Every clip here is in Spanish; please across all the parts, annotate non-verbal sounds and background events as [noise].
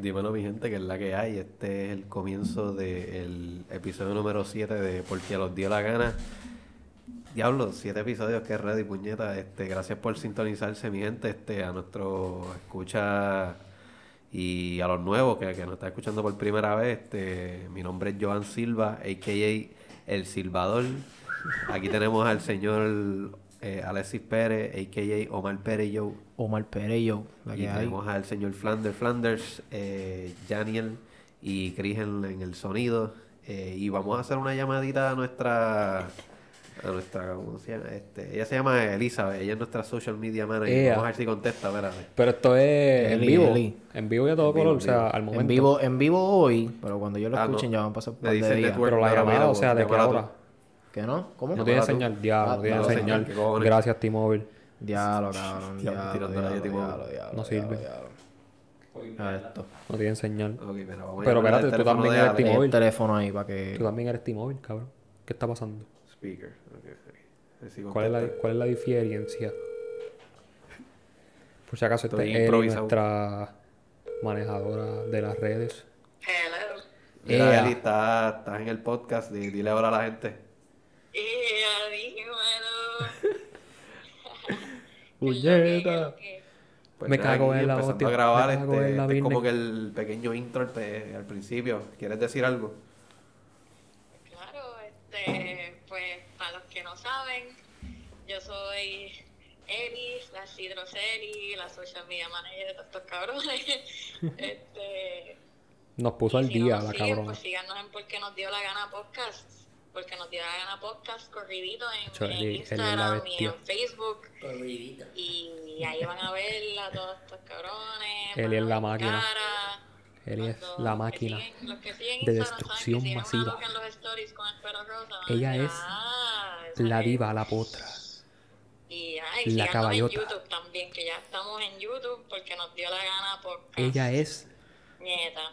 Dímelo, mi gente, que es la que hay. Este es el comienzo del episodio número 7 de Porque los dio la gana. Diablo, siete episodios, que ready, puñeta. Este, gracias por sintonizarse, mi gente, este, a nuestro escucha y a los nuevos que, que nos está escuchando por primera vez. Este, mi nombre es Joan Silva, a.k.a. El Silvador. Aquí tenemos al señor eh, Alexis Pérez, a.k.a. Omar Pérez Yo. Omar Pérez Yo. La Y que hay. tenemos al señor Flanders, Flanders, eh, Janiel y Chris en, en el sonido. Eh, y vamos a hacer una llamadita a nuestra... A nuestra, ¿cómo se llama? Este, ella se llama Elizabeth, ella es nuestra social media manager. Vamos a ver si contesta, espérate. Pero esto es en vivo. Eli. En vivo y a todo En color. o sea, al momento. En vivo, en vivo hoy, pero cuando yo lo Ah, escuchen no. ya van a pasar un par de días. Pero la llamada, mira, o sea, ¿de qué hora? ¿Qué no? ¿Cómo? No tiene señal. Diablo, Ah, no tiene señal. Gracias, T-Mobile. Diablo, cabrón. Diablo, Diablo, tirando la diablo, Yeti diablo, Mobile. diablo, No sirve. diablo. A esto. No tiene señal. Vamos Pero espérate, tú también eres. T-Mobile. El teléfono ahí para que... Tú también eres T-Mobile, cabrón. ¿Qué está pasando? Speaker. ok, ok. A ver si ¿Cuál es la, cuál es la diferencia? Por si acaso, esta Estoy es nuestra manejadora de las redes. Hello. Mira. Eli, estás en el podcast. di- Dile ahora a la gente. ¡Puñeta! Pues Me cago en la empezando hostia, a grabar, este, en la este es como que el pequeño intro al, pe- al principio. ¿Quieres decir algo? Claro, este, pues para los que no saben, yo soy Eli, la Cidroseli, la social media manager de todos estos cabrones. [laughs] este, Nos puso al si día la siguen, cabrona. Pues síganos en Porque Nos Dio La Gana Podcast. Porque Nos Dio La Gana Podcast corridito en, Instagram y en Facebook. Y ahí van a ver a todos estos cabrones. Van es la máquina. cara. Eli es Los la que máquina siguen- los que siguen de Instagram saben que destrucción una masiva. loca en los stories con el pelo rosa, Ella es "Ah, La es". diva, la potra. Y, ay, la caballota. en YouTube también, que ya estamos en YouTube porque nos dio la gana por Ella es Nieta.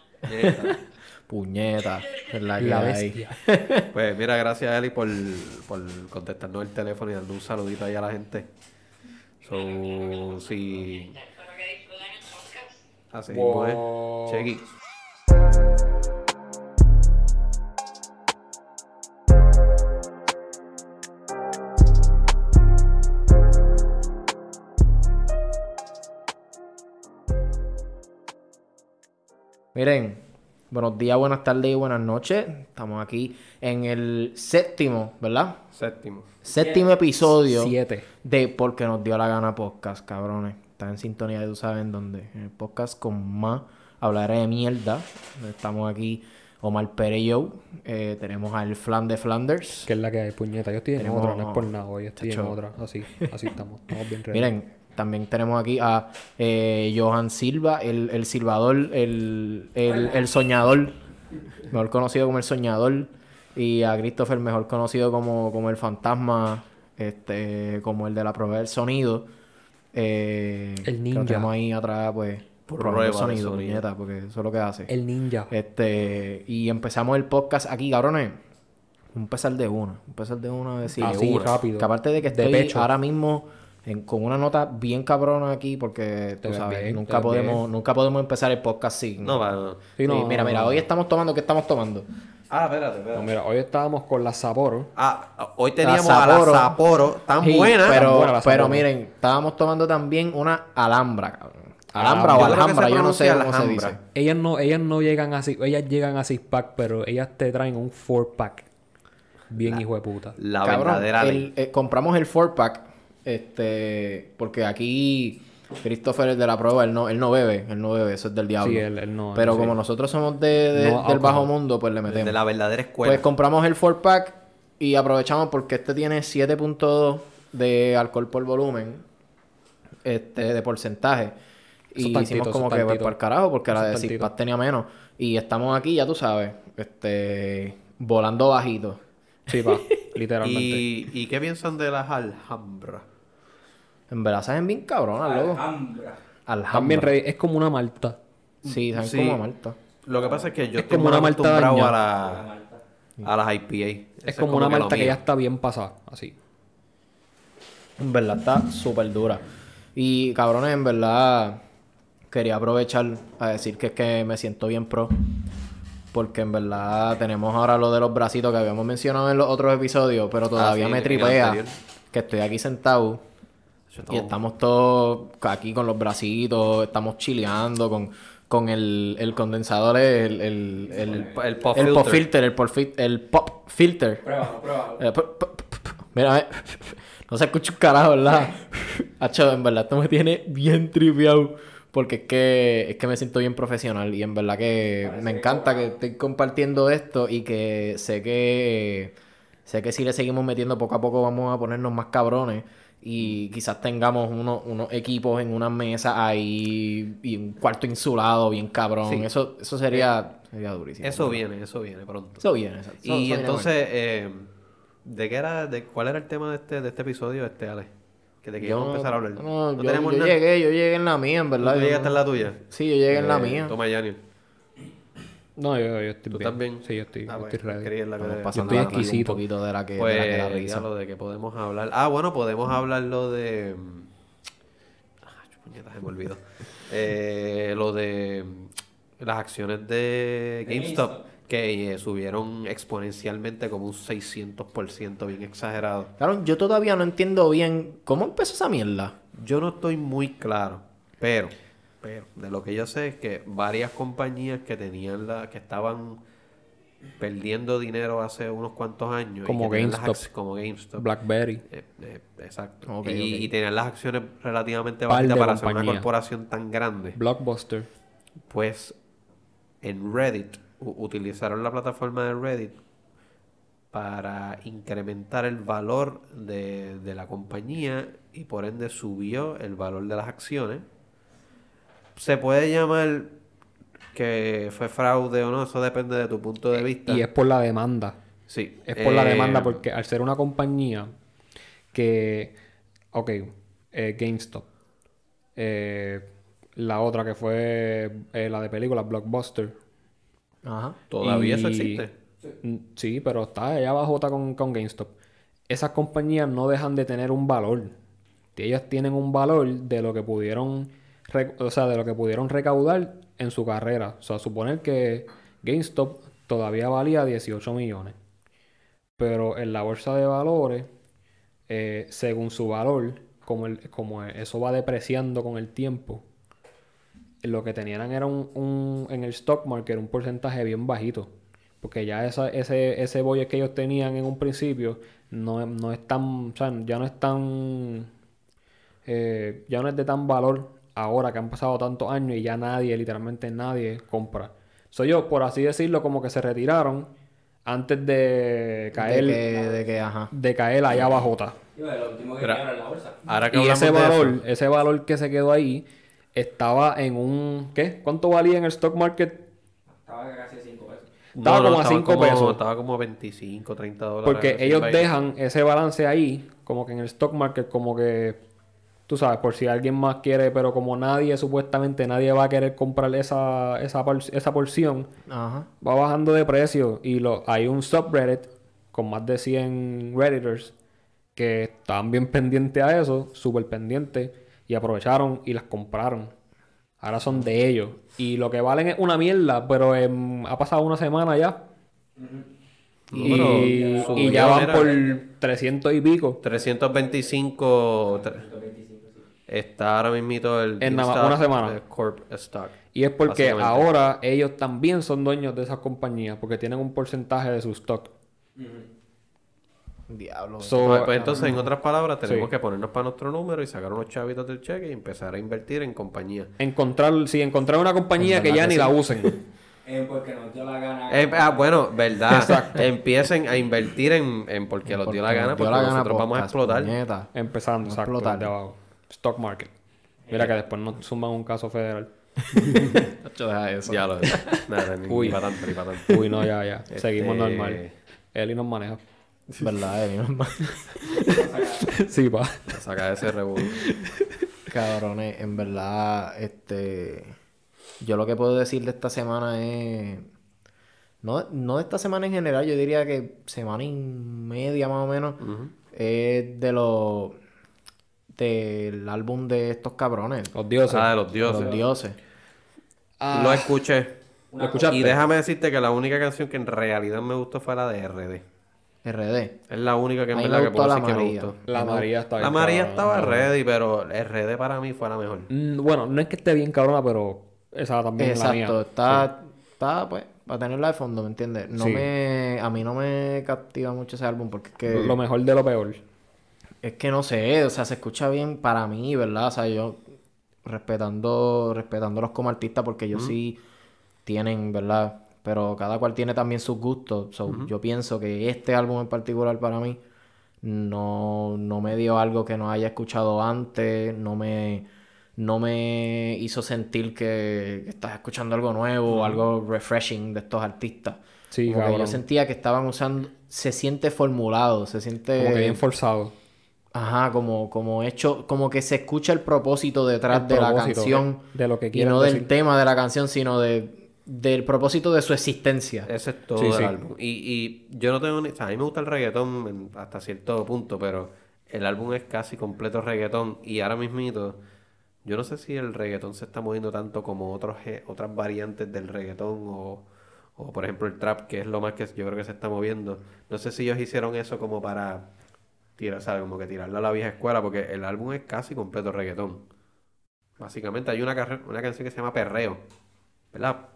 Puñeta. Es la que la hay. [laughs] Pues mira, gracias Eli por, por contestarnos el teléfono y darle un saludito ahí a la gente. So, el podcast. así. Wow. Chequi. Miren, buenos días, buenas tardes y buenas noches. Estamos aquí en el séptimo, ¿verdad? Séptimo. Séptimo episodio Siete. de Porque nos dio la gana podcast, cabrones. Están en sintonía, tú sabes en dónde. En el podcast con más hablaré de mierda. Estamos aquí Omar Pérez y yo. Eh, tenemos al Flan de Flanders. Que es la que hay, puñeta. Yo estoy en Tenemos- otra, no es por nada. Hoy estoy en otra. Así, así estamos. Estamos bien. Miren, también tenemos aquí a eh, Johan Silva, el, el silbador, el, el, el soñador, mejor conocido como el soñador, y a Christopher, mejor conocido como, como el fantasma, este, como el de la prueba del sonido. Eh, El ninja. lo tenemos ahí atrás, pues, Por el prueba de sonido, sonido. puñeta, porque eso es lo que hace. El ninja. Este, y empezamos el podcast aquí, cabrones. Un pesar de una, un pesar de una, decir, Así, una. rápido. Que aparte de que De estoy pecho. ahora mismo en- con una nota bien cabrona aquí, porque tú sabes, bien, nunca podemos, bien. nunca podemos empezar el podcast sin. No, va. no. Sí, no, mira, mira, hoy estamos tomando, ¿qué estamos tomando? Ah, espérate, espérate. No, mira, hoy estábamos con la Sapporo. Ah, hoy teníamos a Sapporo. la Sapporo tan Sí, buena. Pero, buena la pero miren, estábamos tomando también una alhambra, cabrón. Alhambra Alhambra. o alhambra, yo no sé cómo se dice. Ellas no, ellas no llegan así, ellas llegan a six pack, pero ellas te traen un four pack. Bien hijo de puta. La Cabrón, verdadera el- ley. eh, compramos el 4-pack, este, porque aquí Christopher es de la prueba, él no, él no bebe, él no bebe, eso es del diablo. Sí, él, él no. Pero sí. como nosotros somos de, de- No del bajo mundo, pues le metemos. De la verdadera escuela. Pues compramos el 4-pack y aprovechamos porque este tiene 7.2 de alcohol por volumen, este, de porcentaje. Eso Y tantito, hicimos como que pues, por el carajo, porque la Eso de tantito. Six-Pack tenía menos. Y estamos aquí, ya tú sabes, este, volando bajito. Sí, pa, [laughs] literalmente. ¿Y, ¿Y qué piensan de las Alhambra? En verdad saben bien cabronas, loco. Alhambra. También re- es como una malta. Sí, saben Sí. como a Malta. Lo que pasa es que yo Es estoy como una malta acostumbrado a, la, a las IPA. Es como una que malta que ya está bien pasada, así. En verdad está súper dura. Y cabrones, en verdad, quería aprovechar a decir que es que me siento bien pro. Porque en verdad tenemos ahora lo de los bracitos que habíamos mencionado en los otros episodios, pero todavía Ah, sí, me tripea que estoy aquí sentado y estamos todos aquí con los bracitos, estamos chileando con, con el, el condensador, el, el, el, el pop el pop filter. el pop, fil- el pop filter. Pruébalo, pruébalo. Eh, Mira, eh, [laughs] no se escucha un carajo, ¿verdad? [laughs] Hacho, en verdad esto me tiene bien triviado. Porque es que, es que me siento bien profesional. Y en verdad que me encanta que estoy compartiendo esto. Y que sé que sé que si le seguimos metiendo poco a poco vamos a ponernos más cabrones. Y quizás tengamos unos, unos equipos en una mesa ahí. Y un cuarto insulado bien cabrón. Sí. Eso, eso sería, sería durísimo. Eso viene, eso viene pronto. Eso viene. eso Y entonces, eh, ¿de qué era, de cuál era el tema de este, de este episodio, este, Ale? Que íbamos a empezar a hablar. No, yo, llegué, yo llegué en la mía, en verdad. ¿Tú llegaste no- en la tuya? Sí, yo llegué en la Eh, mía. Toma, Yaniel. No, yo, yo estoy ¿Tú bien. también? Sí, yo estoy, Ah, yo bueno, estoy ready. la que- Estamos yo pasando estoy la exquisito. un poquito de la que, de Pues, la que da ya risa. lo de que podemos hablar. Ah, bueno, podemos hablar lo de. Ah, puñeta, se me olvidó. [laughs] Eh, lo de las acciones de GameStop que eh, subieron exponencialmente como un 600% bien exagerado. Claro, yo todavía no entiendo bien cómo empezó esa mierda. Yo no estoy muy claro, pero, pero de lo que yo sé es que varias compañías que tenían la, que estaban perdiendo dinero hace unos cuantos años, y Como que tenían las GameStop. ac- como GameStop, Blackberry. eh, eh, exacto, y, y tenían las acciones relativamente Par bajitas para ser una corporación tan grande, Blockbuster. pues en Reddit utilizaron la plataforma de Reddit para incrementar el valor de, de la compañía y por ende subió el valor de las acciones. Se puede llamar que fue fraude o no, eso depende de tu punto de vista. Y es por la demanda. sí, Es por la eh, demanda porque al ser una compañía que... Ok, eh, GameStop. Eh, la otra que fue eh, la de películas, Blockbuster. Ajá. Todavía eso existe. Sí, pero está allá abajo está con, con GameStop. Esas compañías no dejan de tener un valor. Ellas tienen un valor de lo que pudieron, o sea, de lo que pudieron recaudar en su carrera. O sea, suponer que GameStop todavía valía 18 millones. Pero en la bolsa de valores, eh, según su valor, como, el- como eso va depreciando con el tiempo, lo que tenían era un, un- en el stock market un porcentaje bien bajito. Porque ya esa, ese, ese que ellos tenían en un principio no, no es tan, o sea, ya no es tan, eh, ya no es de tan valor ahora que han pasado tantos años y ya nadie, literalmente nadie compra. Soy yo, por así decirlo, como que se retiraron antes de caer, De que, de que, ajá. de caer allá abajo. Pero- Ahora que Y hablamos ese de eso, valor, ese valor que se quedó ahí, estaba en un, ¿qué? ¿Cuánto valía en el stock market? Estaba casi a 5 pesos. Estaba como a cinco como- pesos. Estaba como 25, 30 dólares. Porque ellos dejan ese balance ahí, como que en el stock market, como que, tú sabes, por si alguien más quiere, pero como nadie, supuestamente nadie va a querer comprar esa, esa, por- esa porción, Ajá. va bajando de precio. Y lo, hay un subreddit con más de 100 redditors que estaban bien pendientes a eso, súper pendientes, y aprovecharon y las compraron. Ahora son de ellos. Y lo que valen es una mierda, pero em, ha pasado una semana ya. Y, y ya van por 300 y pico. 325 tre- está ahora mismito el En nada más GameStop, una semana. Corp Stock. Y es porque ahora ellos también son dueños de esas compañías porque tienen un porcentaje de su stock. Diablo. So, Pues, pues entonces, en otras palabras, tenemos Sí. que ponernos para nuestro número y sacar unos chavitos del cheque y empezar a invertir en compañía. encontrar, si encontrar una compañía que ya que ni sí. la usen. [laughs] Eh, porque nos dio la gana. Eh, ah, bueno, verdad. Empiecen a invertir en, en porque los dio la gana, nos dio porque la gana nosotros vamos a explotar. puñeta. Empezando, exacto, explotar. de abajo. Stock market. Mira que después nos suman un caso federal. [laughs] Chacho, deja eso. Ya lo Nada, ni, Uy. ni para tanto, ni para tanto. Uy, no, ya, ya. Seguimos Este- normal. Eli nos maneja. [laughs] ¿Verdad, Eli? No es sí, pa. Saca ese revuelo. Cabrones, en verdad, este. Yo lo que puedo decir de esta semana es. No, no de esta semana en general, yo diría que semana y media más o menos. Es de los. Del álbum de estos cabrones. Los dioses. Ah, de los dioses. Los dioses. Ah, Lo escuché. ¿Lo escuchaste? Y déjame decirte que la única canción que en realidad me gustó fue la de RD. RD. Es la única que en verdad que puedo la decir que me María. gustó. La María está La María estaba ready, pero RD para mí fue la mejor. Mm, Bueno, no es que esté bien cabrona, pero esa también es la Exacto, mía. está, está, pues, para tenerla de fondo, ¿me entiendes? No Sí. me, a mí no me captiva mucho ese álbum porque es que, Lo mejor de lo peor. Es que no sé, o sea, se escucha bien para mí, ¿verdad? O sea, yo respetando, respetándolos como artistas porque ellos sí tienen, ¿verdad? Pero cada cual tiene también sus gustos. So, Yo pienso que este álbum en particular para mí no, no me dio algo que no haya escuchado antes, no me, no me hizo sentir que, estás escuchando algo nuevo, algo refreshing de estos artistas. Sí, Como que yo sentía que estaban usando, se siente formulado, se siente... Como que bien forzado. Ajá, como, como hecho, como que se escucha el propósito detrás El de la canción. de lo que Y no del tema de la canción, sino de, del propósito de su existencia. Ese es todo Sí, el sí. álbum. Y, y yo no tengo ni... O sea, a mí me gusta el reggaetón en- hasta cierto punto, pero el álbum es casi completo reggaetón. Y ahora mismito, yo no sé si el reggaetón se está moviendo tanto como otros, otras variantes del reggaetón o, o, por ejemplo, el trap, que es lo más que yo creo que se está moviendo. No sé si ellos hicieron eso como para tirar, ¿sabes? Como que tirarlo a la vieja escuela, porque el álbum es casi completo reggaetón. Básicamente hay una, carre- una canción que se llama Perreo, ¿verdad?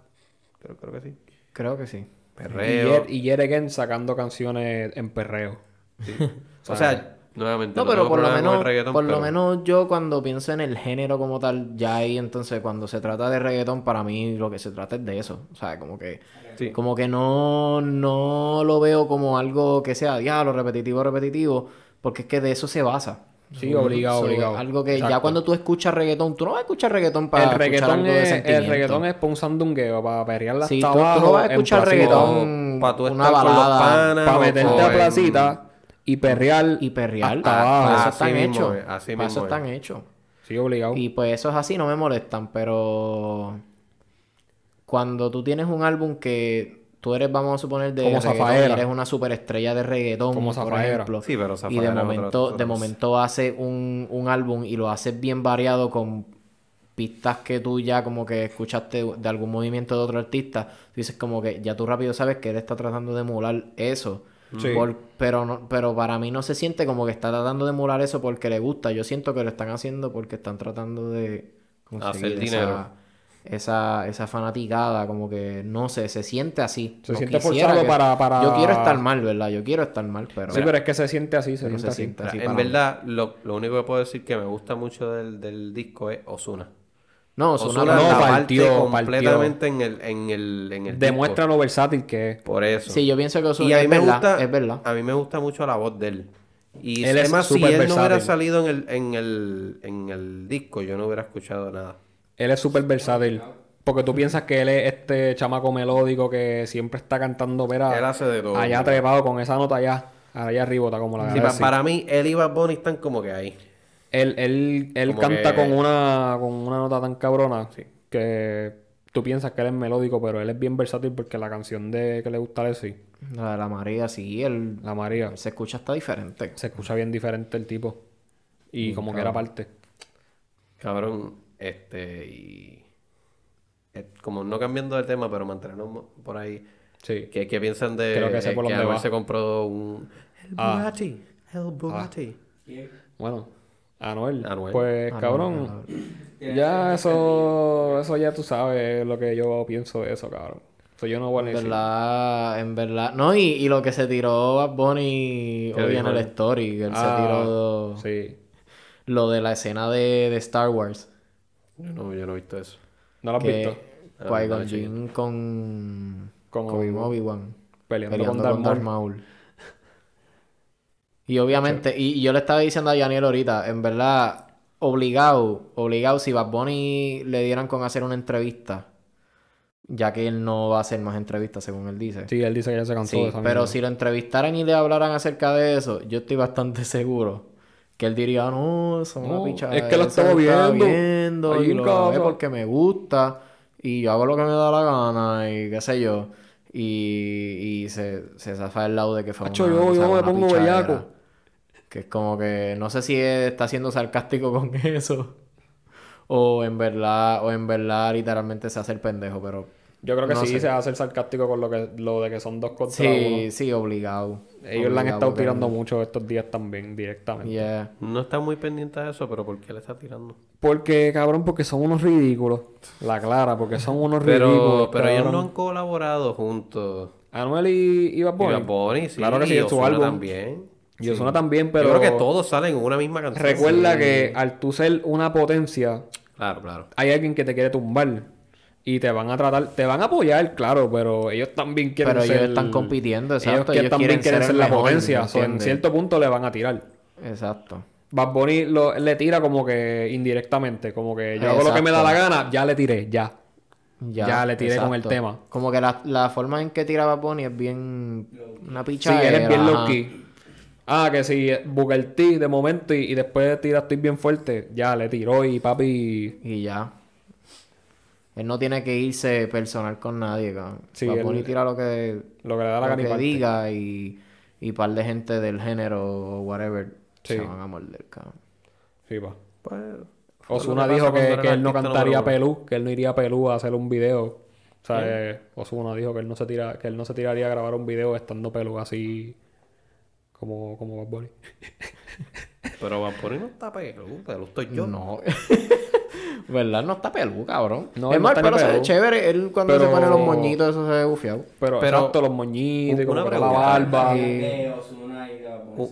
Creo, creo que sí. Creo que sí. Y Perreo. Y Yet Again sacando canciones en perreo. [laughs] O sea, nuevamente, No, no pero tengo por lo menos, el reggaetón, por lo menos yo cuando pienso en el género como tal, ya ahí entonces cuando se trata de reggaetón, para mí lo que se trata es de eso. O sea, como que, Sí. como que no, no lo veo como algo que sea diablo, repetitivo, repetitivo, porque es que de eso se basa. Sí, obligado, So, obligado. Algo que ya Exacto. cuando tú escuchas reggaetón, tú no vas a escuchar reggaetón para el escuchar reggaetón, algo de es, el sentimiento. reggaetón es para un sandungueo, para perrearla Sí, hasta tú, tú no vas a escuchar reggaetón, Pa' tú una estar con los balada, panas Para meterte a placita y perrear. y perrear. hasta Para eso están hechos. es, así Para eso están es. hechos. Sí, obligado. Y pues eso es así, no me molestan, pero cuando tú tienes un álbum que tú eres, vamos a suponer, de Como reggaetón, eres una superestrella de reggaetón, Como por ejemplo, Sí, pero y de momento, otro- de momento hace un, un álbum y lo haces bien variado con pistas que tú ya como que escuchaste de algún movimiento de otro artista, tú dices como que ya tú rápido sabes que él está tratando de emular eso. Sí. Por- pero no, pero para mí no se siente como que está tratando de emular eso porque le gusta. Yo siento que lo están haciendo porque están tratando de conseguir Hacer esa, dinero. Esa, esa fanaticada, como que no sé, se siente así. Se No siente forzado que- para- para- Yo quiero estar mal, ¿verdad? Yo quiero estar mal, pero, sí, pero es que se siente así, se siente se así. siente Mira, así. en verdad, lo, lo único que puedo decir que me gusta mucho del, del disco es Osuna. No, Osuna no, la partió, parte partió. completamente en el, en el, en el Demuestra disco. lo versátil que es. Por eso. Sí, yo pienso que Ozuna y a mí es me verdad, gusta, es verdad. a mí me gusta mucho la voz de él. Y Él es es más, si él no hubiera salido en el, en el, en el disco, yo no hubiera escuchado nada. Él es súper versátil. Porque tú piensas que él es este chamaco melódico que siempre está cantando, Él verá, hace de todo. allá trepado con esa nota allá, allá arriba, está como la Sí, de pa- para mí, él y Bad Bunny están como que ahí. Él, él, él Como canta que- con una con una nota tan cabrona que tú piensas que él es melódico, pero él es bien versátil porque la canción de que le gusta a él sí, La de la María, sí, él, la María, él se escucha hasta diferente. se escucha bien diferente el tipo. Y como que era parte. Cabrón, este, y... eh, como no cambiando de tema, pero mantenernos por ahí. Sí. ¿Qué, qué piensan de Creo que sé por que va. se compró un... El Ah. Bugatti. El Bugatti. Bueno, Anuel. Anuel. Pues Anuel, cabrón, ya eso eso ya tú sabes lo que yo pienso de eso, cabrón. Eso yo no voy a En verdad, en verdad. No, y, y lo que se tiró Bad Bunny ¿Qué hoy en el story, que él Ah, se tiró Sí. lo de la escena de, de Star Wars. Yo no, yo no he visto eso. ¿No lo has que visto? Ah, Qui-Gon Jinn con, Con Obi-Wan peleando, peleando con con Darth Darth Maul. Y obviamente, y, y yo le estaba diciendo a Daniel ahorita, en verdad, obligado, obligado, si Bad Bunny le dieran con hacer una entrevista, ya que él no va a hacer más entrevistas, según él dice. Sí, él dice que ya se cansó Sí, de esa pero si lo entrevistaran y le hablaran acerca de eso, yo estoy bastante [laughs] seguro que él diría, no, eso es una No, pichada. es que lo estaba viendo viendo y lo casa". porque me gusta y yo hago lo que me da la gana y qué sé yo. Y, y se, se zafa el lado de que fue Hacho, una, yo- me una pongo pichadera. bellaco. Que es como que, no sé si está siendo sarcástico con [laughs] eso o en verdad, o en verdad literalmente se hace el pendejo, pero Yo creo que No sí sé. se hace el sarcástico con lo que lo de que son dos contra sí, uno. sí, obligado. Ellos le han estado tirando mucho estos días también, directamente. Yeah. No está muy pendiente de eso, pero ¿por qué le está tirando? Porque, cabrón, porque son unos ridículos. La clara, porque son [laughs] unos ridículos. Pero, pero ellos no han colaborado juntos. Anuel y, y Bad Y Bunny. Bad Bunny, sí. Claro que sí, y su álbum. también. Y Ozuna también, pero... Yo creo que todos salen en una misma canción. Recuerda Sí. que al tú ser una potencia, Claro, claro. hay alguien que te quiere tumbar. Y te van a tratar, te van a apoyar, claro, pero ellos también quieren Pero ser... ellos están compitiendo, exacto. Ellos, también quieren quieren ser la potencia. ¿me So, en cierto punto le van a tirar. Exacto. Bad Bunny lo- le tira como que indirectamente, como que yo hago lo que me da la gana, ya le tiré, ya. Ya, Ya le tiré con el tema. Como que la, la forma en que tiraba Bonnie es bien una Sí, picha. él es bien low key. Ah, que si Booker T de momento y, y después tira estoy bien fuerte, ya le tiró y papi. Y ya. Él no tiene que irse personal con nadie, cabrón. Sí, Bad él- tira lo que, Lo que le da la lo que diga y, y par de gente del género o whatever Sí. se van a morder, cabrón. Sí, pa. Pues, fue lo Osuna dijo que, que él no cantaría. Pelú, que él no iría a Pelú a hacer un video. O sea, eh, Ozuna dijo que él no se tira, que él no se tiraría a grabar un video estando Pelú así como, como Bad Bunny. Pero Bad Bunny no está pegado, pero estoy yo. No. [laughs] ¿Verdad? No está pelú, cabrón. No, es no ni pero se ve chévere. Él cuando Pero- se pone los moñitos, eso se ve bufiado. Pero, Pero- exacto, los moñitos Una que la pregunta. barba. Y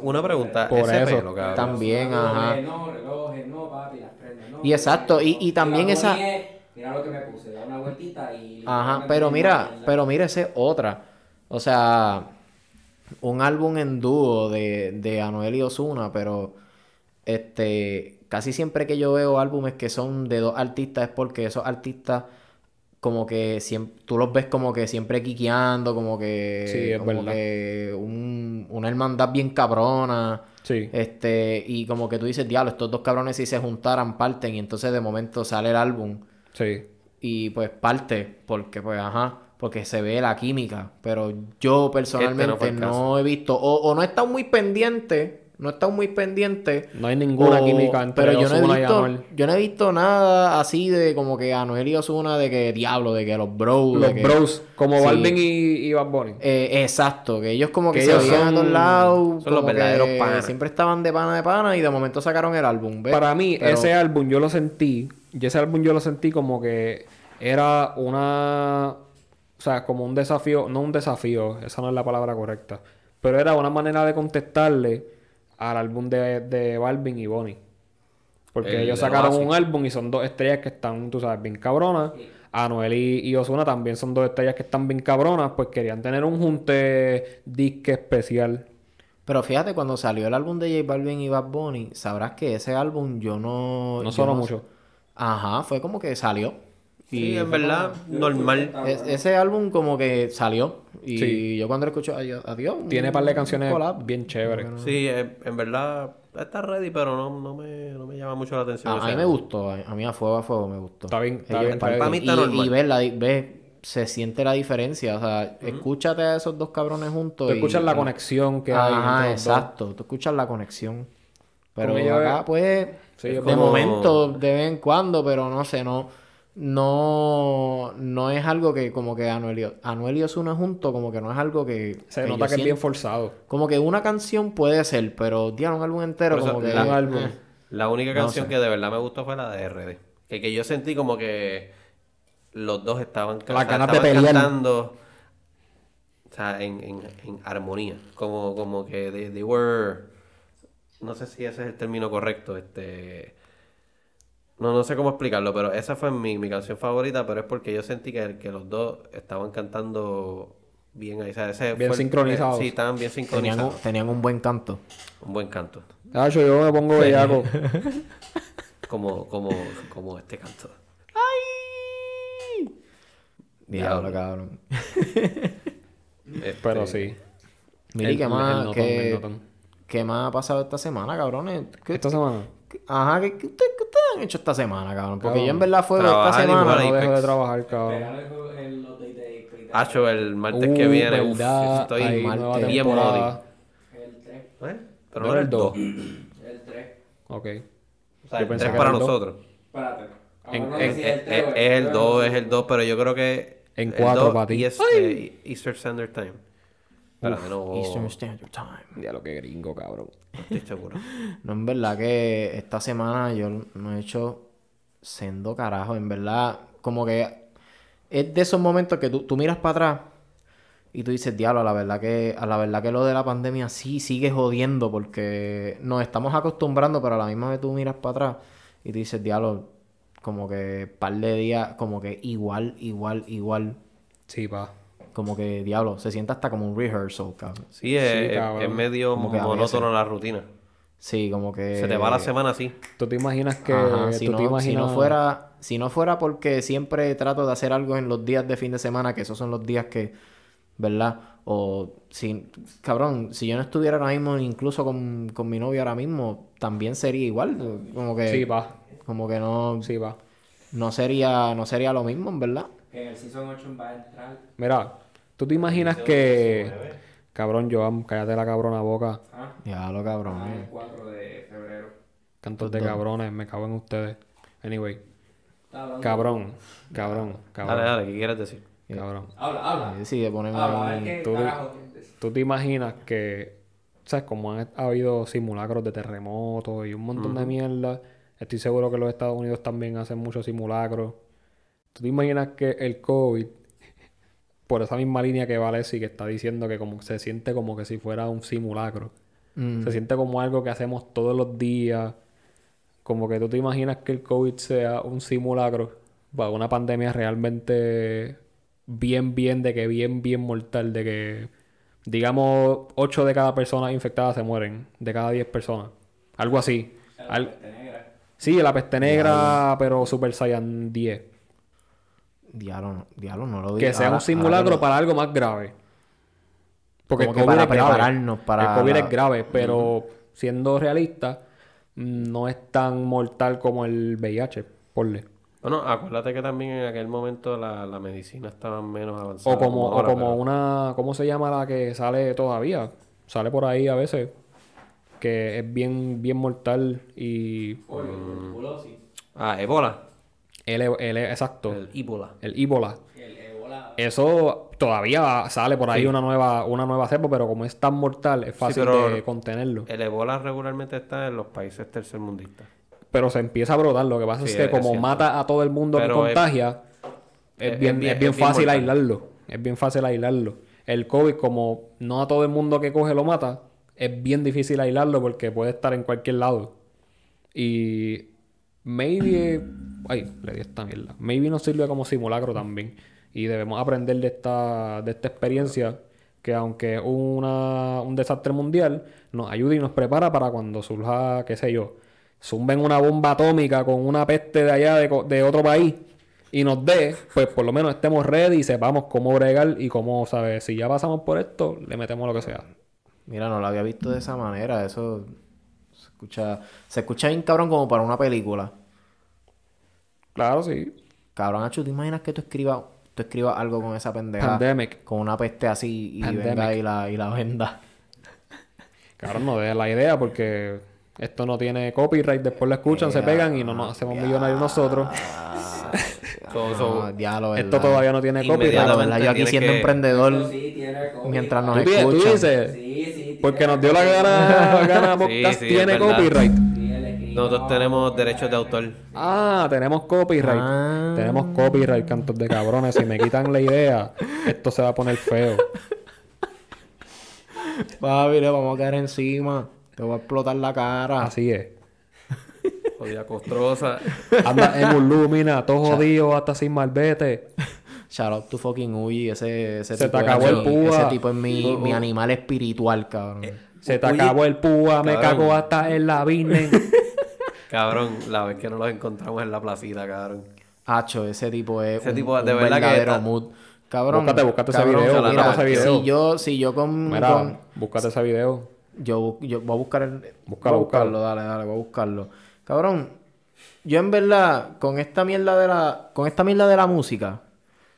Una pregunta, Por ese eso. pelo, cabrón. También, Relojes, ajá. No, relojes, no, papi, las prendas, no. Y exacto, y- y también esa- es, Mira lo que me puse, da una vueltita y... Ajá, pero mira, pero mira, esa es otra. O sea, un álbum en dúo de, de Anuel y Ozuna, pero este, casi siempre que yo veo álbumes que son de dos artistas es porque esos artistas como que siempre, tú los ves como que siempre quiqueando, como que, Sí, es como verdad. que un- una hermandad bien cabrona. Sí. Este, y como que tú dices, diablo, estos dos cabrones si se juntaran, parten, y entonces de momento sale el álbum Sí. y pues parte, porque pues ajá, porque se ve la química, pero yo personalmente fue el no, caso. he visto, o, o no he estado muy pendiente, no he estado muy pendiente, No hay ninguna o- química entre pero yo no, he visto, Anuel. yo no he visto nada así de como que Anuel y Ozuna, de que diablo, de que los bros, de Los que- bros, como Sí. Balvin y, y Bad Bunny. Eh, exacto, que ellos como que, Que se ellos veían a todos son- lados, son los verdaderos panas. siempre estaban de pana de pana y de momento sacaron el álbum, ¿ves? Para mí, Pero- ese álbum yo lo sentí. Y ese álbum yo lo sentí como que era una. O sea, como un desafío. No un desafío, esa no es la palabra correcta. Pero era una manera de contestarle al álbum de, de Balvin y Bonnie. Porque El ellos sacaron Oasis. un álbum y son dos estrellas que están, tú sabes, bien cabronas. Anuel y, y Ozuna también son dos estrellas que están bien cabronas. Pues querían tener un junte disque especial. Pero fíjate, cuando salió el álbum de J Balvin y Bad Bunny, sabrás que ese álbum yo no... No sonó mucho. Ajá, fue como que salió. Sí, Y en verdad, normal. Es- ese álbum como que salió. Y Sí. yo cuando lo escucho, adiós. Tiene un par de canciones collab. bien chéveres. Sí, eh, en verdad está ready, pero no, no, me, no me llama mucho la atención. A, a mí me gustó, a mí a fuego a fuego me gustó. Está bien, está bien para- mí está y, normal. y ves, la, di- ves, se siente la diferencia. O sea, escúchate a esos dos cabrones juntos. Tú y- escuchas la y- conexión que hay. Dos. exacto. Tú escuchas la conexión. Pero acá, es- pues, Sí, de como- momento, de vez en cuando, pero no sé, no, no, no es algo que como que Anuel y, Anuel y Ozuna juntos, como que no es algo que... Se que nota que es bien forzado. Como que una canción puede ser, pero diablo, un álbum entero, eso, como que... la- un álbum. eh. La única No canción sé. que de verdad me gustó fue la de RD. Que, que yo sentí como que los dos estaban, Las o sea, estaban cantando o sea, en, en, en armonía. Como, como que they, they were... No sé si ese es el término correcto. Este... No, no sé cómo explicarlo, pero esa fue mi, mi canción favorita, pero es porque yo sentí que, que los dos estaban cantando bien ahí. O sea, ese Bien fue el- sincronizados. Sí, estaban bien Tenían, un- sincronizados. tenían un buen canto. Un buen canto. Nacho, yo me pongo bellaco. [laughs] Como, como, como este canto. Diablo, Diablo. cabrón. Este, Pero sí. Miri, El- ¿qué el más, notón, qué, qué más ha pasado esta semana, cabrones? ¿Qué- Esta semana. Ajá, ¿qué, qué, ustedes- qué ustedes han hecho esta semana, cabrón? Porque Cabrón, yo en verdad fue esta semana... No Apex. dejo de trabajar, cabrón. El, el Hacho, el martes que Uh, viene, uf, estoy hay martes. bien temporada. El 3. ¿Eh? Pero No no era el [clears throat] el 2. dos. El 3. Ok. O sea, Yo el pensé 3 que para era el dos. nosotros. Espérate. Es, el tres, 2, no es el 2, pero yo creo que. En el cuatro 2 pa' ti. Y es eh, Eastern Time. Espérate, no, Eastern Standard Time. Ya lo que gringo, cabrón. no estoy seguro. [laughs] No, en verdad que esta semana yo no he hecho sendo carajo. En verdad, como que es de esos momentos que tú, tú miras para atrás y tú dices, diablo, a la verdad que, a la verdad que lo de la pandemia sí sigue jodiendo porque nos estamos acostumbrando, pero a la misma vez tú miras para atrás y tú dices, diablo, como que par de días, como que igual, igual, igual. Sí, pa. Como que, diablo, se siente hasta como un rehearsal, cabrón. Sí, es, es- cabrón. es medio Como que monótono la rutina. Sí, como que... Se te va la semana así. ¿Tú te imaginas que... Ajá, si, tú no, te si imaginas... no fuera, si no fuera porque siempre trato de hacer algo en los días de fin de semana, que esos son los días que, ¿verdad? O si, cabrón, si yo no estuviera ahora mismo, incluso con, con mi novia ahora mismo, también sería igual. Como que, Sí, pa. como que no, Sí, pa. no sería, no sería lo mismo, en verdad. En el Season 8 va a entrar. Mira, ¿tú te imaginas que... Cabrón, Joan, cállate la cabrona boca. Ah, Ya lo cabrón. ah, eh. el 4 de febrero. Cantos de cabrones, me cago en ustedes. Anyway, hablando- cabrón, cabrón, Dale, cabrón, dale, ¿qué quieres decir? cabrón. Habla, habla. Sí, Habla, qué tú-. ¿Tú te imaginas que, sabes, como han ha habido simulacros de terremotos y un montón de mierda, estoy seguro que los Estados Unidos también hacen muchos simulacros. ¿Tú te imaginas que el COVID, por esa misma línea que Valesi, que está diciendo que como se siente como que si fuera un simulacro, Mm. se siente como algo que hacemos todos los días, como que tú te imaginas que el COVID sea un simulacro para una pandemia realmente bien, bien, de que bien, bien mortal, de que, digamos, 8 de cada persona infectada se mueren, de cada 10 personas. Algo así. Al- Peste negra. Sí, la peste negra, pero Super Saiyan 10. Diablo, no, diablo, no lo Que digas. sea Ahora- un simulacro ahora que para algo más grave. Porque Como el que COVID para es grave. prepararnos para El COVID la- es grave, pero siendo realista, mm, no es tan mortal como el VIH, porle. Bueno, acuérdate que también en aquel momento la, la medicina estaba menos avanzada. O como, o ahora, como pero- una, ¿cómo se llama la que sale todavía? Sale por ahí a veces, que es bien, bien mortal y Polio, tuberculosis. Ah, Ebola. El, el- exacto, El Ebola. el Ébola. El ébola. Eso todavía sale por ahí Sí. una nueva, una nueva cepa, pero como es tan mortal, es fácil de contenerlo. El Ebola regularmente está en los países tercermundistas. Pero se empieza a brotar. Lo que pasa Sí, es que es como cierto. mata a todo el mundo que Pero contagia, es, es- bien, es bien- es bien es bien fácil mortal. aislarlo. Es bien fácil aislarlo. El COVID, como no a todo el mundo que coge lo mata, es bien difícil aislarlo porque puede estar en cualquier lado. Y maybe... [clears throat] Ay, le di esta mierda. Maybe nos sirve como simulacro también. Y debemos aprender de esta, de esta experiencia que aunque es una, un desastre mundial, nos ayuda y nos prepara para cuando surja, qué sé yo, zumben una bomba atómica con una peste de allá de, de otro país y nos dé, pues por lo menos estemos ready y sepamos cómo bregar y cómo, ¿sabes? Si ya pasamos por esto, le metemos lo que sea. Mira, no lo había visto de esa manera. Eso se escucha, se escucha bien cabrón como para una película. Claro, sí. Cabrón, Achu, ¿te imaginas que tú escribas, tú escribas algo con esa pendeja? Pandemic. Con una peste así y Pandemic. venga y la, y la venda. [laughs] Claro, no dejes la idea porque esto no tiene copyright, después lo escuchan, se pegan y no nos hacemos millonarios nosotros. [laughs] So- so- Ah, diablo, Esto todavía no tiene copyright. Verdad, yo aquí siendo que- emprendedor, sí tiene mientras nos ¿Tú, di- tú escuchan. dices, Sí, sí. tiene porque nos dio la gana, [laughs] gana podcast, sí, es tiene copyright. Nosotros tenemos derechos de autor. Ah, tenemos copyright. Ah. Tenemos copyright, cantos de cabrones. Si me quitan la idea, esto se va a poner feo. Papi, le vamos a caer encima. Te voy a explotar la cara. Así es. Jodida costrosa. Anda en un Lumina, todo jodido, hasta sin malvete. Shout out to fucking Uyi. Ese, ese Se tipo te es acabó el mi- púa. Ese tipo es mi, mi animal espiritual, cabrón. Se te acabó el púa, me cago hasta en la business. Cabrón, la vez que nos los encontramos en la placita, cabrón. Hacho, ese tipo es Ese un, tipo, de un verdad que verdadero está- mood. Cabrón. Búscate, búscate ese video, búscate mira, ese video. Si yo, si yo con, Mira, con- búscate ese video. yo, yo voy a buscar el, Búscalo, voy a buscarlo, dale, dale, voy a buscarlo. Cabrón, yo en verdad, con esta mierda de la, con esta mierda de la música,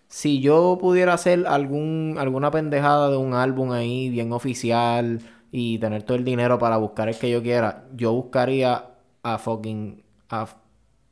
si yo pudiera hacer algún, alguna pendejada de un álbum ahí bien oficial y tener todo el dinero para buscar el que yo quiera, yo buscaría a fucking, a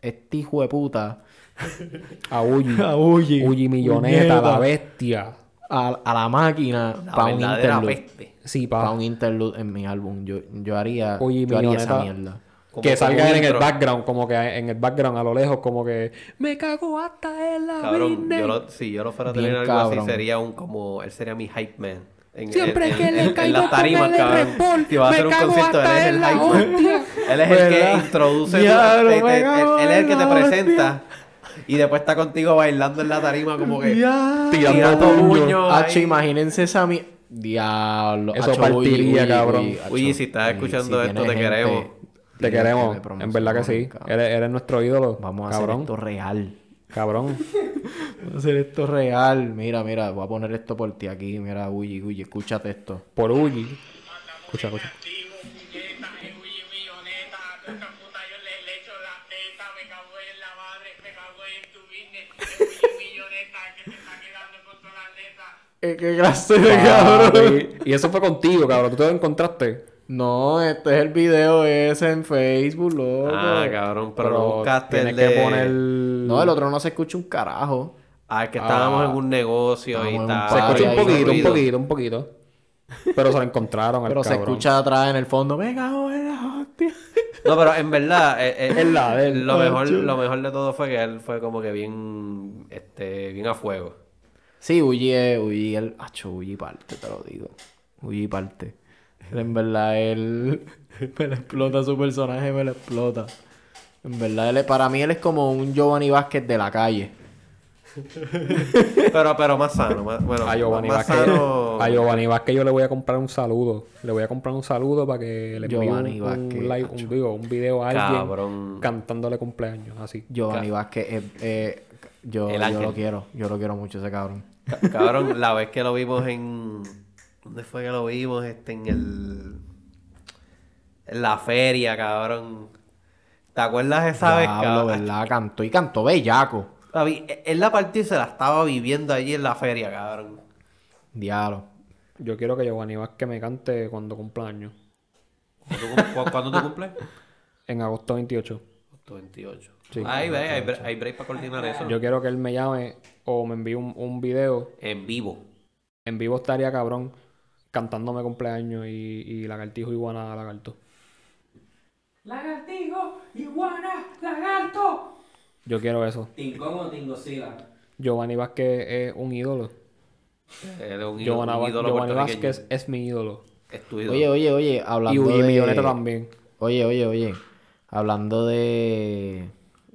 este hijo de puta [laughs] A Uji. [laughs] A Uji. Uji Milloneta, la bestia. A, a la máquina La para un interlude. peste. Sí, Para pa. un interlude en mi álbum. Yo, yo haría, Oye, yo haría esa Milloneta. mierda. Como- que salga en el background, como que en el background a lo lejos, como que me cago hasta en la Cabrón, Whitney". yo lo, si yo lo fuera a Bien tener algo cabrón. así, sería un como, él sería mi hype man. En, Siempre que le en, caigo las con tarimas, el cabrón. Si va a me hacer un cago concierto, él hasta es el en la hype. Él es el que introduce, Diablo, te- te- me él, es el en que te presenta y después está contigo bailando en la tarima como que Ya. Tirando tirando puño. puños. Hacho, imagínense esa mi... Diablo. Eso hacho, partiría, uy, cabrón. uy, si estás uy, escuchando si esto, te queremos. Te queremos, que en verdad que sí. Eres, eres nuestro ídolo. Vamos a hacer cabrón. esto real. Cabrón. [laughs] Vamos a hacer esto real. Mira, mira, voy a poner esto por ti aquí. Mira, uy, uy, escúchate esto. Por Uji. Escucha, escucha. Eh, ¿Qué clase de cabrón? Papi. Y eso fue contigo, cabrón. ¿Tú te lo encontraste? No, este es el video ese en Facebook, loco. Ah, cabrón, pero, no buscaste tienes el de... que poner... No, el otro no se escucha un carajo. Ah, es que estábamos Ah. en un negocio y está... Se escucha un poquito, un poquito, un poquito. Pero se lo encontraron al Pero se escucha atrás en el fondo. Me cago en la hostia. No, pero en verdad, eh, eh, Es la lo mejor, Macho. lo mejor de todo fue que él fue como que bien, este, bien a fuego. Sí, Uji es... Uji, el... Acho, Uji parte, te lo digo. Uji parte. En verdad, él... [laughs] Me le explota su personaje, me lo explota. En verdad, él es- para mí él es como un Giovanni Vázquez de la calle. [laughs] Pero, pero más sano, más, bueno, A Giovanni más Vázquez, sano. a Giovanni Vázquez yo le voy a comprar un saludo. Le voy a comprar un saludo para que le envíe un, un Vázquez, live, un, digo, un video a alguien Cabrón. cantándole cumpleaños, así. Giovanni Vázquez es... eh, yo, yo lo quiero. Yo lo quiero mucho ese cabrón. Ca- Cabrón, la vez que lo vimos en. ¿Dónde fue que lo vimos? Este, en el. En la feria, cabrón. ¿Te acuerdas de esa vez, cabrón? ¿verdad? Cantó y cantó bellaco. Él la partida se la estaba viviendo allí en la feria, cabrón. Diablo. Yo quiero que Giovanni Vázquez me cante cuando cumpla años. ¿Cuándo, cuándo te cumples? [laughs] En agosto 28. 28. Sí. Ahí ve, hay, bre- hay break para coordinar eso. Yo quiero que él me llame o me envíe un, un video. En vivo. En vivo estaría cabrón cantándome cumpleaños y, y lagartijo iguana lagarto. Lagartijo, iguana, lagarto. Yo quiero eso. Tincón o Tingosila. Giovanni Vázquez es un ídolo. Él es un, ídolo- Giovanna un Va- ídolo Giovanni. Vázquez es mi ídolo. Es tu ídolo. Oye, oye, oye, Y hablando Uji de... Milloneta también. Oye, oye, oye. Hablando de...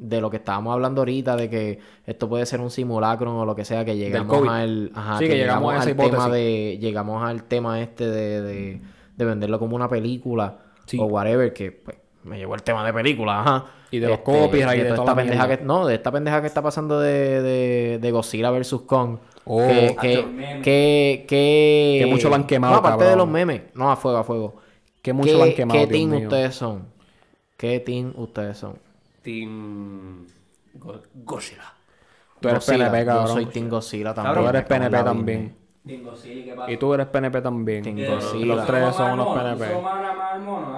De lo que estábamos hablando ahorita, de que esto puede ser un simulacro o lo que sea, que llegamos al... Ajá, Sí, que llegamos a esa al tema de... Llegamos al tema este de, de, de venderlo como una película Sí. o whatever, que pues, me llegó el tema de película, ajá. Este, Y de los y de toda esta la pendeja que, No, de esta pendeja que está pasando de, de, de Godzilla vs. Kong. Oh, que, que, que, que, Que mucho lo han quemado, No, aparte de los memes. No, a fuego, a fuego. Que mucho ¿Qué, lo han quemado, ¿Qué Dios team mío. ustedes son? ¿Qué team ustedes son? Team. Go- Godzilla. Tú eres Godzilla. PNP, cabrón. Yo soy Team Godzilla también. Tú eres PNP también. Y tú eres PNP también. Team Eh, Godzilla. Los ¿tú tres son unos? PNP.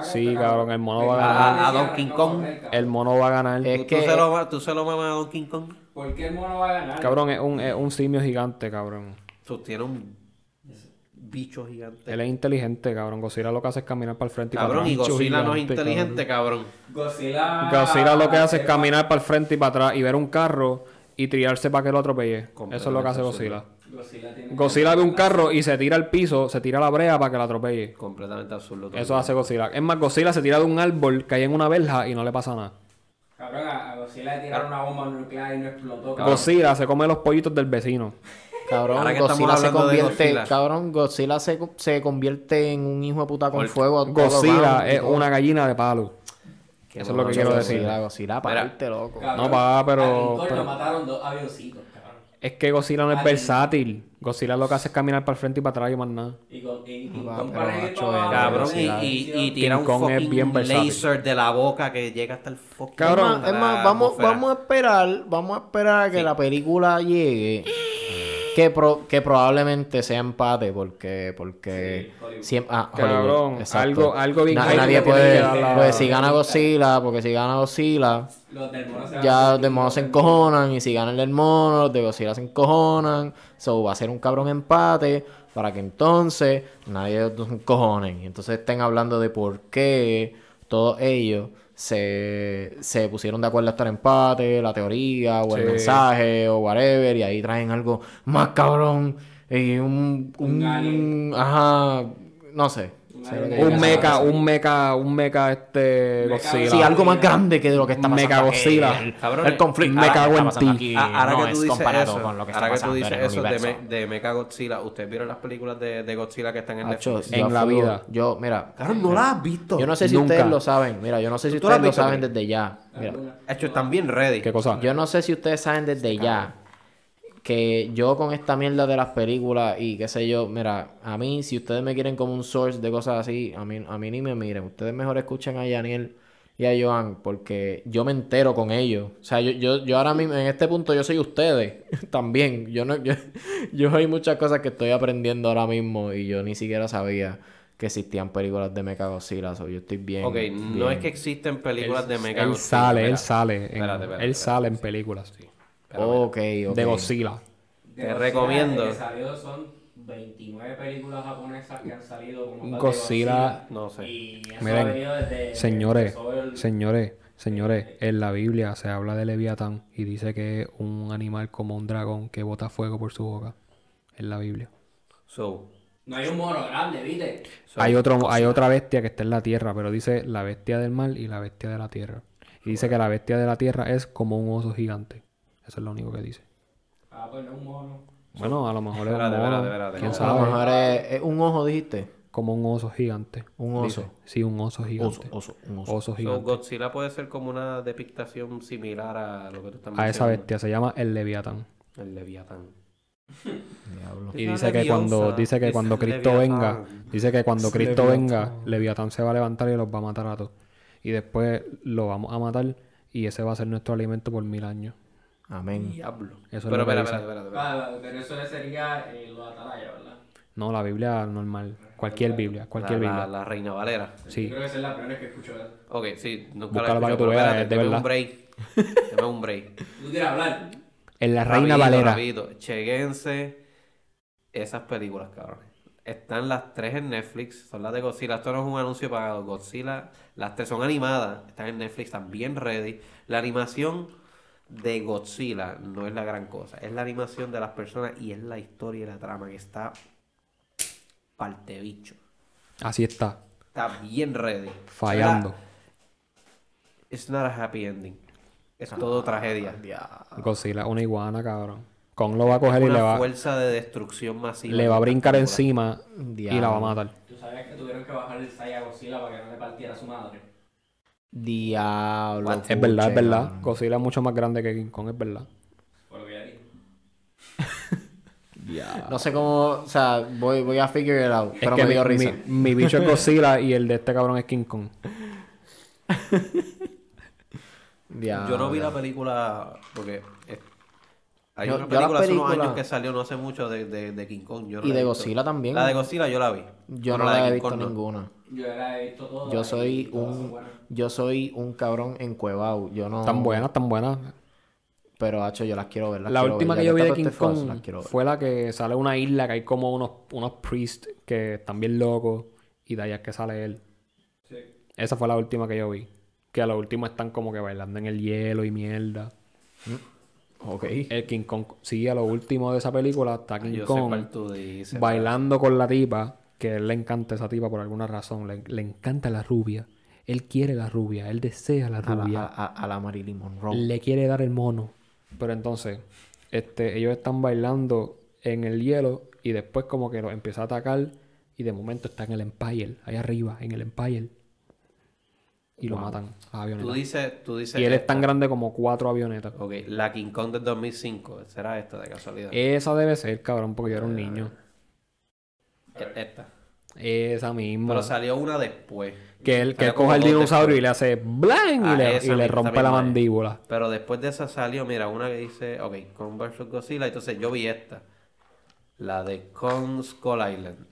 Sí, cabrón, el mono va a ganar. A- Donkey no, Kong. El mono va a ganar. Es ¿Tú, que- tú se lo, ¿Tú se lo mamas a Donkey Kong? ¿Por qué el mono va a ganar? Cabrón, es un, es un simio gigante, cabrón. Tú tienes un bicho gigante. Él es inteligente, cabrón. Godzilla lo que hace es caminar para el frente y para Cabrón, atrás. y Godzilla no es inteligente, cabrón. Godzilla. Godzilla lo que hace es caminar para el frente y para atrás y ver un carro y tirarse para que lo atropelle. Eso es lo que hace. Godzilla. Godzilla tiene. Godzilla ve un carro y se tira al piso, se tira a la brea para que la atropelle. Completamente absurdo. Eso hace Godzilla. Es más, Godzilla se tira de un árbol, cae en una verja y no le pasa nada. Cabrón, a a Godzilla le tiraron una bomba nuclear y no explotó. cabrón. Godzilla se come los pollitos del vecino. Cabrón, Godzilla se convierte... Godzilla. Cabrón, Godzilla se, se convierte en un hijo de puta con fuego. Godzilla es una gallina de palo. Qué Eso es lo que quiero decir. Godzilla, Godzilla, parte, loco. Cabrón, No, pa, pero- pero- mataron dos avioncitos, cabrón. Es que Godzilla no es Ay. versátil. Godzilla lo que hace es caminar para el frente y para atrás y más nada. Y con y, y Va, con pero, el- Cabrón, y, y, y tira un Kong es bien versátil. laser de la boca que llega hasta el fucking... Cabrón, Es más, es más, vamos, vamos a esperar, vamos a esperar a que Sí. la película llegue que, pro- que probablemente sea empate porque porque Sí, ah, Cabrón, algo- algo bien Na- nadie puede la- pues si gana Godzilla porque si gana Godzilla Los del mono se van ya los de mono se encojonan y si gana el del mono los de Godzilla se encojonan. So va a ser un cabrón empate para que entonces nadie de los dos se encojonen. Y entonces estén hablando de por qué todos ellos se, se pusieron de acuerdo a estar empate, la teoría o el Sí. mensaje o whatever y ahí traen algo más cabrón y un, Un un ajá no sé Un mecha, un mecha, un mecha este Godzilla. Sí, algo más grande que de lo que está pasando. Godzilla. El, conflicto me ahora cago en ti. Ah, ahora no que tú es dices comparado eso, con lo que está ahora que tú dices eso de, universo. Me- de Mecha Godzilla, ¿ustedes vieron las películas de, de Godzilla que están en Netflix? En la vida. Yo, mira, Cabrón, no las has visto. yo no sé si Nunca. ustedes lo saben. Mira, yo no sé si ¿Tú lo has ustedes lo saben desde ya. Mira, Hecho, están bien ready. ¿Qué cosa? yo no sé si ustedes saben desde ya que yo con esta mierda de las películas y qué sé yo, mira, a mí, si ustedes me quieren como un source de cosas así, a mí, a mí ni me miren. Ustedes mejor escuchen a Yaniel y a Joan porque yo me entero con ellos. O sea, yo, yo, yo ahora mismo, en este punto, yo soy ustedes [laughs] también. Yo no, yo, [laughs] yo hay muchas cosas que estoy aprendiendo ahora mismo y yo ni siquiera sabía que existían películas de Mecha Godzilla. so yo estoy bien. ok, no es que existen películas de Mecha Él sale, él sale. en- Espérate, espérate, él espérate, sale en sí. películas. Pero Ok, ok. De Godzilla. Te Godzilla, recomiendo. que salió son 29 películas japonesas que han salido como Godzilla- No sé. Y eso Miren, ha venido desde Señores, el- señores, señores, en la Biblia se habla de Leviatán y dice que es un animal como un dragón que bota fuego por su boca. En la Biblia. So, No hay un mono grande, ¿viste? so, Hay otro, hay otra bestia que está en la tierra, pero dice la bestia del mar y la bestia de la tierra. Y dice que la bestia de la tierra es como un oso gigante. Eso es lo único que dice. Ah, pues no es un mono. Bueno, a lo mejor es un Espérate, mono. espérate, espérate. ¿Quién A lo sabe? mejor es, es un ojo, dijiste. Como un oso gigante. Un dice. oso. Sí, un oso Oso, gigante. oso, un oso. Oso so, gigante. Godzilla puede ser como una depictación similar a lo que tú estás A esa mencionando. bestia se llama el Leviatán. El Leviatán. Diablo. Y dice que cuando, dice que es cuando Cristo Leviatán. venga, dice que cuando Es Cristo Leviatán. venga, Leviatán se va a levantar y los va a matar a todos. Y después lo vamos a matar y ese va a ser nuestro alimento por mil años. Amén. Diablo. Eso es pero espera, espera, espera, espera. Ah, pero eso sería eh, lo de Atalaya, ¿verdad? No, la Biblia normal. Cualquier Biblia, cualquier la, Biblia. la, la Reina Valera. Sí. Yo creo que esa es la primera vez que escucho eso. Ok, sí, nunca Búscala la para he que tú escuchado, pero veas, espérate, es de deme verdad. un break. Deme un break. [laughs] ¿Tú quieres hablar? En la Reina Valera. Chequense esas películas, cabrones. Están las tres en Netflix. Son las de Godzilla. Esto no es un anuncio pagado. Godzilla, las tres son animadas. Están en Netflix, están bien ready. La animación de Godzilla no es la gran cosa. Es la animación de las personas y es la historia y la trama que está parte bicho. Así está. Está bien ready. Fallando. Era- It's not a happy ending. Es todo tragedia. Godzilla, una iguana, cabrón. Kong lo va a coger y le va, fuerza de destrucción masiva. le va a brincar encima y la va a matar. ¿Tú sabías que tuvieron que bajar el Saya Godzilla para que no le partiera a su madre? Diablo. Es verdad, es verdad. Godzilla es mucho más grande que King Kong, es verdad. Por lo que dijo. [laughs] No sé cómo, o sea, voy, voy a figure it out, Es pero que me mi, dio risa. mi- mi bicho es [laughs] Godzilla y el de este cabrón es King Kong. Diablo. Yo no vi la película porque hay Yo- una película hace unos años que salió no hace mucho de, de, de King Kong. Yo no Y de Godzilla también. La de Godzilla yo la vi. Yo no la la de he King visto Kong no. Yo la he visto todas. Yo y soy un, buenas. yo soy un cabrón encuevado. Yo no. Tan buenas, tan buenas. Pero hacho, yo las quiero ver. las La quiero última ver. que Ya yo vi de King este Kong fue la que sale una isla que hay como unos, unos priests que están bien locos y de allá es que sale él. Sí. Esa fue la última que yo vi. Que a lo último están como que bailando en el hielo y mierda. Ok. El King Kong, sí, a lo último de esa película está King Yo sé Kong cuál tú dices. bailando con la tipa, que él le encanta esa tipa por alguna razón. Le, le encanta la rubia. Él quiere la rubia, él desea la A la, rubia. a, la Marilyn Monroe. le quiere dar el mono. Pero entonces, este, ellos están bailando en el hielo y después como que los empieza a atacar y de momento está en el Empire, ahí arriba, en el Empire. Y lo matan a Tú avionetas. dices, tú dices Y él es tan grande como cuatro avionetas. Ok, la King Kong del 2005. ¿Será esta de casualidad? Esa debe ser, cabrón, porque yo era un niño. Esta. Esa misma. Pero salió una después. que él, que él coge el dinosaurio después. y le hace blan y Ah, le, y rompe la es. mandíbula. Pero después de esa salió, mira, una que dice, ok, Kong vs Godzilla. Entonces yo vi esta. La de Kong Skull Island.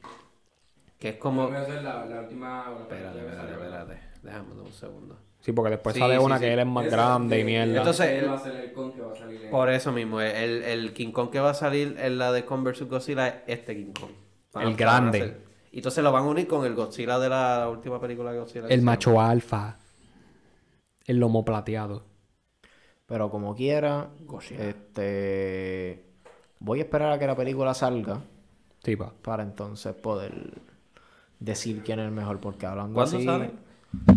Que es como... Voy a hacer la, la última. Espérate, espérate, espérate. Déjame un segundo. Sí, porque después Sí, sale sí, una sí. que él es más grande y mierda. Entonces- Él va a ser el con que va a salir en- Por eso mismo, el, el King Kong que va a salir en la de Kong vs. Godzilla es este King Kong. El grande. hacer- Y entonces lo van a unir con el Godzilla de la última película de Godzilla. el macho alfa. El lomo plateado. Pero como quiera, este voy a esperar a que la película salga Sí, pa. para entonces poder decir quién es el mejor. Porque hablando ¿Cuándo así, sale?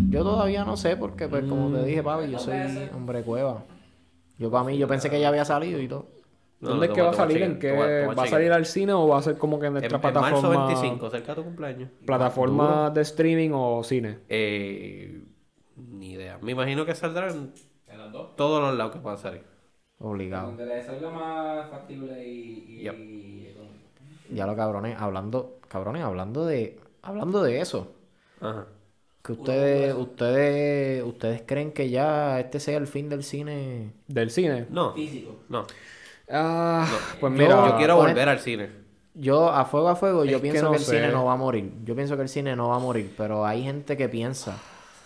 yo todavía no sé, porque pues como te dije, papi, yo soy hombre cueva. Yo para mí, yo pensé que ya había salido y todo. No, ¿Dónde no, es que va a salir? ¿En qué? ¿Va a salir al cine o va a ser como que en En, nuestra en marzo plataforma, 25, cerca de tu cumpleaños. plataforma de streaming o cine? Eh, ni idea. Me imagino que saldrán En las dos. todos los lados que puedan salir. Obligado. Donde le salga más factible y. y, Yep. y económico. Ya lo cabrones, hablando, cabrones, hablando de, hablando de eso. Ajá. Que ustedes, ustedes, ustedes creen que ya este sea el fin del cine. ¿Del cine? No, Físico. no. Ah, pues mira. Yo quiero volver al cine. Yo, a fuego a fuego, yo que pienso no que, el sé. cine no va a morir. Yo pienso que el cine no va a morir, pero hay gente que piensa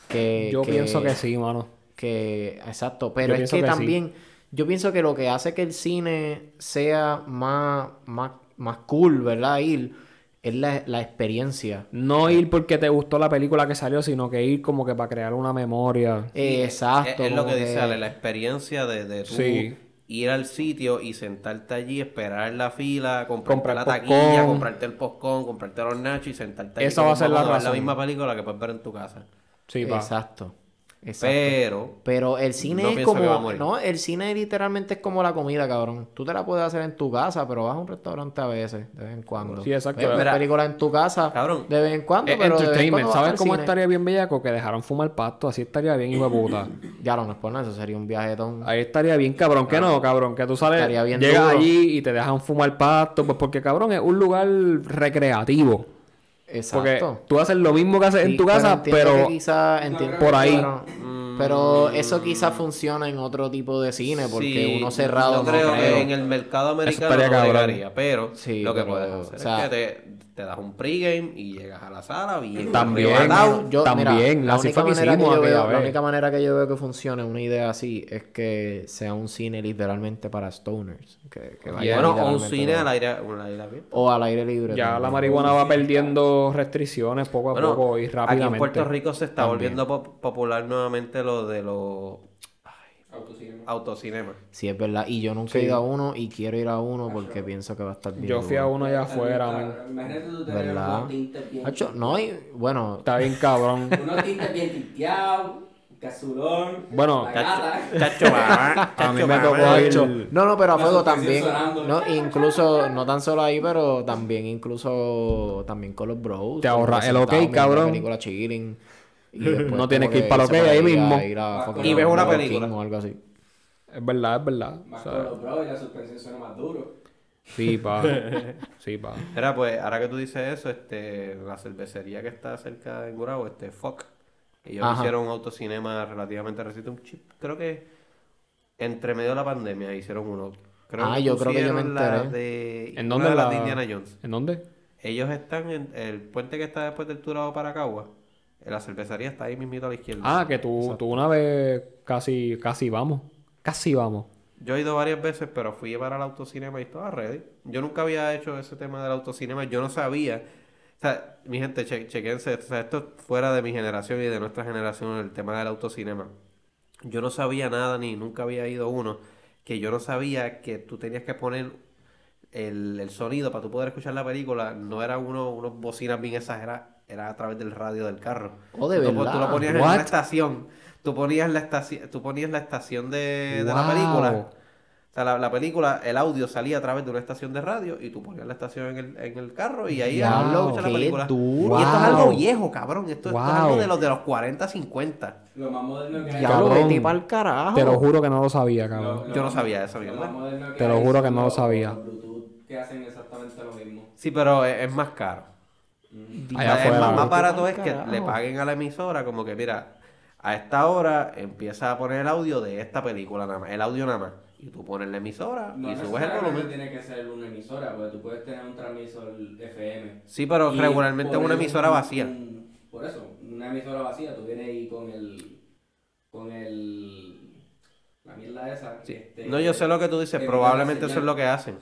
que... Yo pienso que sí, mano. que exacto pero Yo es que, sí. también yo pienso que lo que hace que el cine sea más más, más cool verdad ir es la, la experiencia No ir porque te gustó la película que salió, sino que ir como que para crear una memoria. Eh, exacto Es, es lo que dice Ale, la experiencia de, de tú Sí. Ir al sitio y sentarte allí, esperar en la fila, comprarte Comprar la popcorn. taquilla, comprarte el postcón, comprarte los nachos y sentarte allí. Esa va a ser la ver la razón. misma película que puedes ver en tu casa. Sí, pa. Exacto Pero, pero el cine No es pienso que va a como morir. no el cine literalmente es como la comida cabrón tú te la puedes hacer en tu casa pero vas a un restaurante a veces de vez en cuando Sí, exacto. Ves Mira, películas en tu casa cabrón, de vez en cuando Eh, pero de vez en entertainment. cuando ¿Sabes cómo cine. estaría bien bellaco? Que dejaron fumar pasto. Así estaría bien, hijo de puta. [clears throat] ya no, no es por nada eso sería un viajetón Ahí estaría bien, cabrón. Que no, cabrón. Que tú sales, Estaría bien llegas duro. allí y te dejan fumar pasto. Pues porque, cabrón, es un lugar recreativo. Porque exacto tú haces lo mismo que haces en tu casa, pero... por ahí. Pero, pero eso quizás funciona en otro tipo de cine, porque sí, uno cerrado no, creo, creo. que en el mercado americano no llegaría, pero Sí, lo que pero, puedes hacer o sea, es que te, te das un pregame y llegas a la sala bien También. Yo, También, mira, la única, manera que yo veo, la única manera que yo veo que funcione una idea así es que sea un cine literalmente para stoners. Que, que vaya Bueno, o un cine al aire, al aire abierto. O al aire libre. Ya también. la marihuana va perdiendo restricciones poco a Bueno, poco y aquí rápidamente. en Puerto Rico se está También. volviendo pop- popular nuevamente lo de los Autocinema. autocinemas. Sí, es verdad. Y yo nunca he ido a uno y quiero ir a uno porque pienso que va a estar bien. Yo fui a uno allá afuera, man. Imagínate tú tener ¿Verdad? unos tintes bien. Hacho, no, y, bueno, Está bien cabrón. [laughs] Unos tintes bien tinteados, casulón. Bueno, la. Chacho, mamá, [laughs] A mí me tocó. Hacho, No, no, pero a La fuego también. No, incluso, no tan solo ahí, pero también, incluso, también con los bros. Te ahorras el ok, cabrón. una película chilling. No tienes que ir para irse ok por ahí a- mismo. a ir a fucking Y ves una película. O algo así. Es verdad, es verdad. O Más sea, con los bros y la suspensión suena más duro. sí, pa. [laughs] Sí, pa. Mira, pues ahora que tú dices eso, este, la cervecería que está cerca de Gurabo, este Foc, ellos Ajá. hicieron un autocinema relativamente reciente, un chip, creo que entre medio de la pandemia hicieron uno. Creo Ah, yo creo que yo me enteré. de- ¿En dónde la- de Indiana Jones. ¿En dónde? Ellos están en el puente que está después del Turado para Cagua. La cervecería está ahí mismito a la izquierda. Ah, que tú, tú una vez casi, casi vamos. Casi vamos. Yo he ido varias veces, pero fui para el autocinema y estaba ready. Yo nunca había hecho ese tema del autocinema. Yo no sabía. O sea, mi gente, che chequense. O sea, esto es fuera de mi generación y de nuestra generación, el tema del autocinema. Yo no sabía nada ni nunca había ido uno. Que yo no sabía que tú tenías que poner el, el sonido para tú poder escuchar la película. No era uno, unos bocinas bien exageradas. Era a través del radio del carro. Oh, de tú, tú verdad. lo ponías en una estación. Tú ponías la estación, tú ponías la estación de, de la Wow. película. O sea, la, la película, el audio salía a través de una estación de radio y tú ponías la estación en el, en el carro y ahí escuchas la película. duro. Y esto es algo Wow. viejo, cabrón. Esto, esto es Wow. algo de los de los 40, 50. Lo más moderno que hay. Cabrón. vete pa'l carajo. Te lo juro que no lo sabía, cabrón. lo Yo no sabía eso, Lo más moderno que Te lo juro que no lo sabía. los Bluetooth que hacen exactamente lo mismo. Sí, pero es, es más caro. Allá es más, más ¿no? barato es que le paguen a la emisora como que, mira, a esta hora empieza a poner el audio de esta película nada más, el audio nada más. y tú pones la emisora No y subes el volumen. tiene que ser una emisora, porque tú puedes tener un transmisor FM. Sí, pero regularmente es una emisora un- vacía. un- por eso, una emisora vacía, tú vienes ahí con el. con el. la mierda esa. Sí. este, No, yo sé lo que tú dices, probablemente eso es lo que hacen.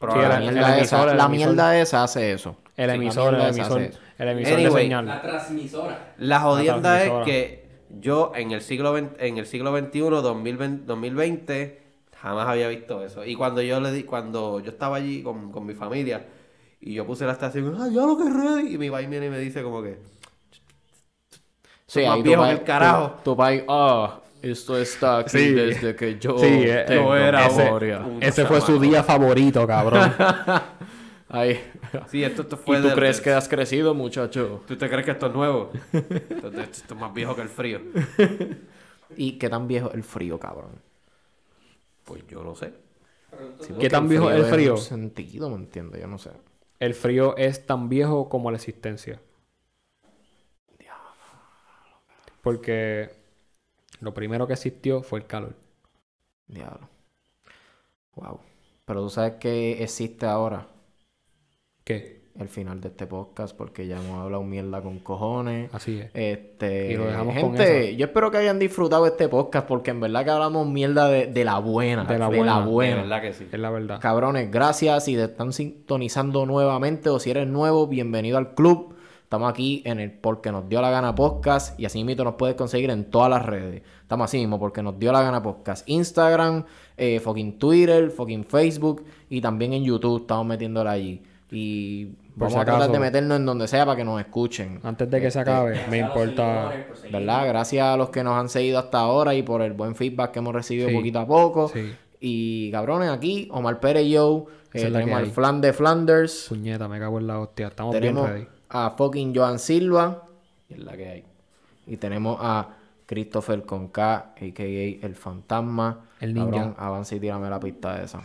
La esa, mierda esa hace eso. El Sí, emisor, la el emisor, hace eso. el emisor Anyway, de La señal. transmisora. La jodienda es transmisora. que yo en el siglo XX, en el siglo XXI, 2020, 2020, jamás había visto eso. Y cuando yo le di, cuando yo estaba allí con, con mi familia y yo puse la estación, ah, ya lo que es ready, y mi país viene y me dice como que, Sí, más ahí viejo que el carajo. Tu, país, ah, esto está aquí Sí. desde que yo Sí, eh, tengo era un- Ese fue su día favorito, cabrón. [laughs] Ahí. [laughs] sí, esto, esto fue ¿Y tú del- crees del- que has crecido, muchacho? ¿Tú te crees que esto es nuevo? esto, esto- esto es más viejo que el frío. [laughs] ¿Y qué tan viejo es el frío, cabrón? Pues yo no sé. Sí, ¿Qué tan viejo es el es frío? un sentido, ¿me entiendes? Yo no sé. El frío es tan viejo como la existencia. Porque lo primero que existió fue el calor. Diablo. Wow. Pero tú sabes que existe ahora ¿Qué? el final de este podcast porque ya hemos hablado mierda con cojones. Así es. Este, Y lo dejamos con gente, eso. yo espero que hayan disfrutado este podcast porque en verdad que hablamos mierda de, de la buena, De la de buena, la de buena. De verdad que sí. Es la verdad. Cabrones, gracias. Si te están sintonizando nuevamente o si eres nuevo, bienvenido al club. Estamos aquí en el Porque nos dio la gana podcast y así mismo nos puedes conseguir en todas las redes. Estamos así mismo porque nos dio la gana podcast. Instagram, eh, fucking Twitter, fucking Facebook y también en YouTube estamos metiéndola allí. Y Por vamos si a tratar de meternos en donde sea para que nos escuchen. Antes de que se acabe, me importa. ¿Verdad? Gracias a los que nos han seguido hasta ahora y por el buen feedback que hemos recibido Sí. poquito a poco. Sí. Y cabrones, aquí, Omar Pérez y yo, eh, tenemos al. Flan de Flanders, Puñeta, me cago en la hostia. Estamos tenemos bien ready. a fucking Joan Silva, y es la que hay. Y tenemos a Christopher con K, a.k.a. El Fantasma. El ninja. Cabrón, avanza y tírame la pista de esa.